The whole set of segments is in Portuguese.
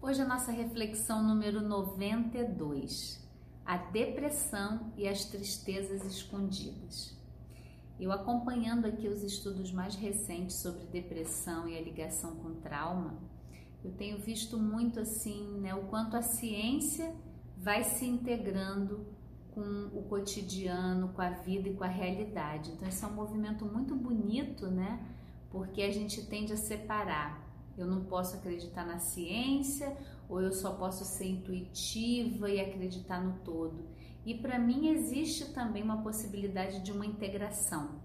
Hoje a nossa reflexão número 92, a depressão e as tristezas escondidas. Eu acompanhando aqui os estudos mais recentes sobre depressão e a ligação com trauma, eu tenho visto muito assim, né, o quanto a ciência vai se integrando com o cotidiano, com a vida e com a realidade. Então, isso é um movimento muito bonito, né? Porque a gente tende a separar eu não posso acreditar na ciência ou eu só posso ser intuitiva e acreditar no todo. E para mim existe também uma possibilidade de uma integração.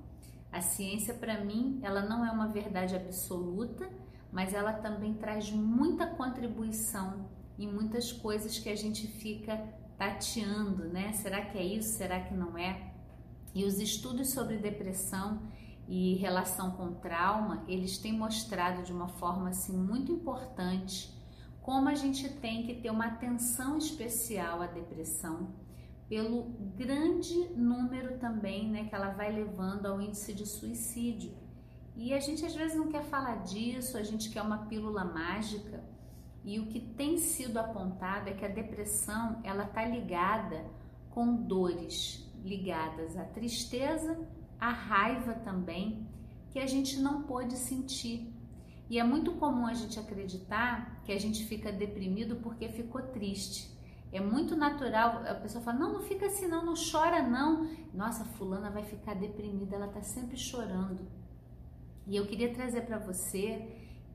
A ciência para mim, ela não é uma verdade absoluta, mas ela também traz muita contribuição em muitas coisas que a gente fica tateando, né? Será que é isso? Será que não é? E os estudos sobre depressão e relação com trauma, eles têm mostrado de uma forma assim muito importante como a gente tem que ter uma atenção especial à depressão pelo grande número também, né, que ela vai levando ao índice de suicídio. E a gente às vezes não quer falar disso, a gente quer uma pílula mágica. E o que tem sido apontado é que a depressão, ela tá ligada com dores ligadas à tristeza a raiva também, que a gente não pode sentir. E é muito comum a gente acreditar que a gente fica deprimido porque ficou triste. É muito natural, a pessoa fala: não, não fica assim, não, não chora, não. Nossa, fulana vai ficar deprimida, ela tá sempre chorando. E eu queria trazer para você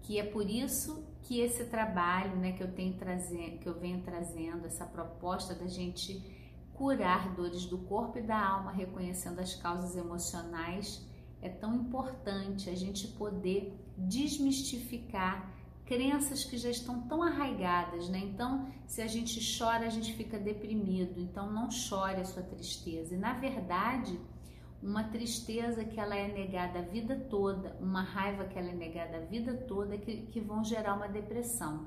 que é por isso que esse trabalho, né, que eu tenho trazendo, que eu venho trazendo, essa proposta da gente curar dores do corpo e da alma, reconhecendo as causas emocionais, é tão importante a gente poder desmistificar crenças que já estão tão arraigadas, né? Então, se a gente chora, a gente fica deprimido. Então, não chore a sua tristeza. E na verdade, uma tristeza que ela é negada a vida toda, uma raiva que ela é negada a vida toda, que, que vão gerar uma depressão.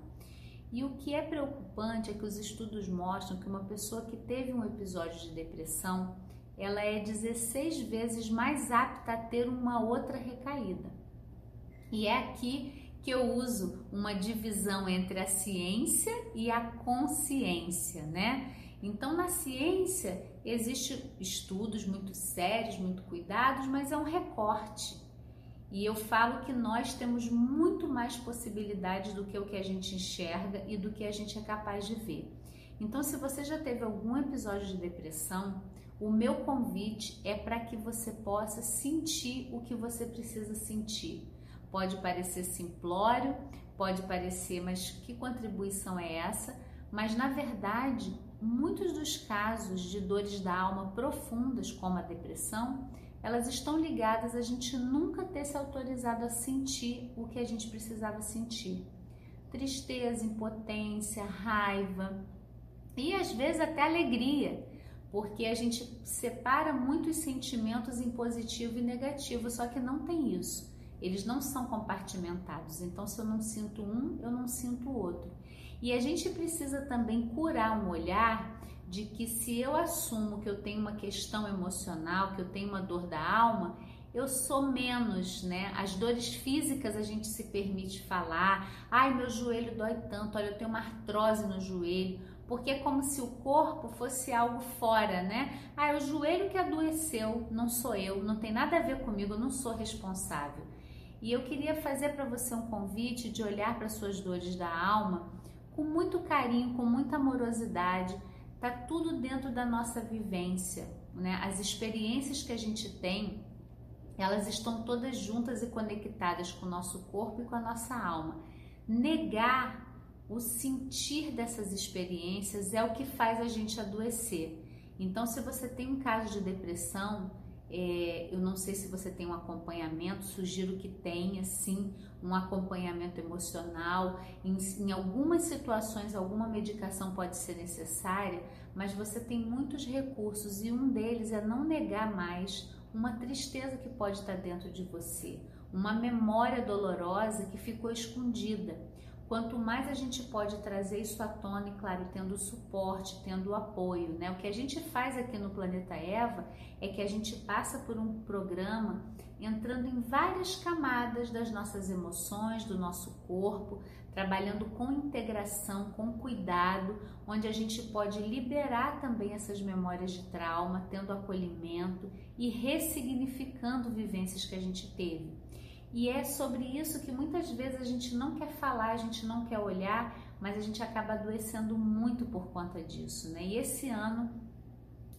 E o que é preocupante é que os estudos mostram que uma pessoa que teve um episódio de depressão, ela é 16 vezes mais apta a ter uma outra recaída. E é aqui que eu uso uma divisão entre a ciência e a consciência, né? Então, na ciência, existem estudos muito sérios, muito cuidados, mas é um recorte. E eu falo que nós temos muito mais possibilidades do que o que a gente enxerga e do que a gente é capaz de ver. Então, se você já teve algum episódio de depressão, o meu convite é para que você possa sentir o que você precisa sentir. Pode parecer simplório, pode parecer, mas que contribuição é essa? Mas na verdade, muitos dos casos de dores da alma profundas, como a depressão, elas estão ligadas a gente nunca ter se autorizado a sentir o que a gente precisava sentir. Tristeza, impotência, raiva e às vezes até alegria, porque a gente separa muitos sentimentos em positivo e negativo, só que não tem isso. Eles não são compartimentados. Então, se eu não sinto um, eu não sinto o outro. E a gente precisa também curar um olhar de que se eu assumo que eu tenho uma questão emocional, que eu tenho uma dor da alma, eu sou menos, né? As dores físicas a gente se permite falar. Ai, meu joelho dói tanto, olha, eu tenho uma artrose no joelho. Porque é como se o corpo fosse algo fora, né? Ah, é o joelho que adoeceu, não sou eu, não tem nada a ver comigo, eu não sou responsável. E eu queria fazer para você um convite de olhar para suas dores da alma com muito carinho, com muita amorosidade, Tá tudo dentro da nossa vivência, né? As experiências que a gente tem, elas estão todas juntas e conectadas com o nosso corpo e com a nossa alma. Negar o sentir dessas experiências é o que faz a gente adoecer. Então, se você tem um caso de depressão, é, eu não sei se você tem um acompanhamento, sugiro que tenha sim um acompanhamento emocional. Em, em, algumas situações, alguma medicação pode ser necessária, mas você tem muitos recursos e um deles é não negar mais uma tristeza que pode estar dentro de você, uma memória dolorosa que ficou escondida. Quanto mais a gente pode trazer isso à tona, e claro, tendo suporte, tendo apoio, né? O que a gente faz aqui no Planeta Eva é que a gente passa por um programa entrando em várias camadas das nossas emoções, do nosso corpo, trabalhando com integração, com cuidado, onde a gente pode liberar também essas memórias de trauma, tendo acolhimento e ressignificando vivências que a gente teve. E é sobre isso que muitas vezes a gente não quer falar, a gente não quer olhar, mas a gente acaba adoecendo muito por conta disso, né? E esse ano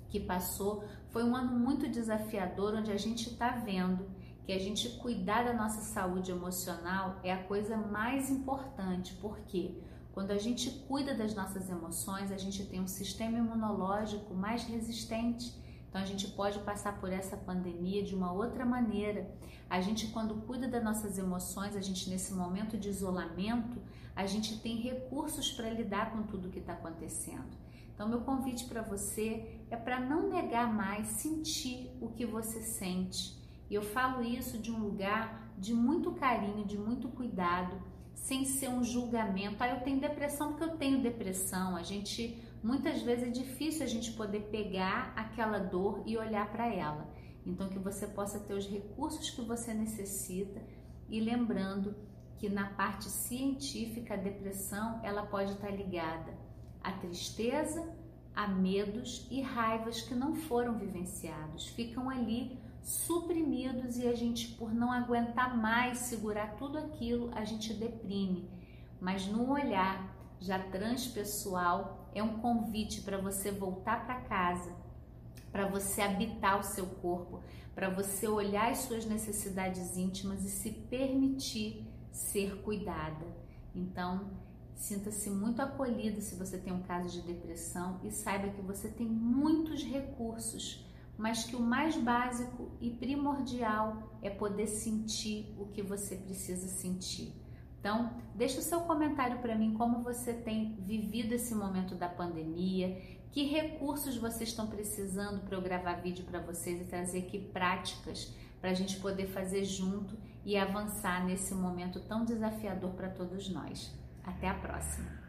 que passou foi um ano muito desafiador, onde a gente está vendo que a gente cuidar da nossa saúde emocional é a coisa mais importante, porque quando a gente cuida das nossas emoções, a gente tem um sistema imunológico mais resistente então a gente pode passar por essa pandemia de uma outra maneira. A gente quando cuida das nossas emoções, a gente nesse momento de isolamento, a gente tem recursos para lidar com tudo que está acontecendo. Então meu convite para você é para não negar mais, sentir o que você sente. E eu falo isso de um lugar de muito carinho, de muito cuidado, sem ser um julgamento. Ah, eu tenho depressão porque eu tenho depressão. A gente muitas vezes é difícil a gente poder pegar aquela dor e olhar para ela. Então que você possa ter os recursos que você necessita e lembrando que na parte científica a depressão ela pode estar ligada à tristeza, a medos e raivas que não foram vivenciados, ficam ali suprimidos e a gente por não aguentar mais segurar tudo aquilo, a gente deprime. Mas no olhar já transpessoal, é um convite para você voltar para casa, para você habitar o seu corpo, para você olhar as suas necessidades íntimas e se permitir ser cuidada. Então, sinta-se muito acolhido se você tem um caso de depressão e saiba que você tem muitos recursos, mas que o mais básico e primordial é poder sentir o que você precisa sentir. Então, deixe o seu comentário para mim como você tem vivido esse momento da pandemia, que recursos vocês estão precisando para eu gravar vídeo para vocês e trazer aqui práticas para a gente poder fazer junto e avançar nesse momento tão desafiador para todos nós. Até a próxima!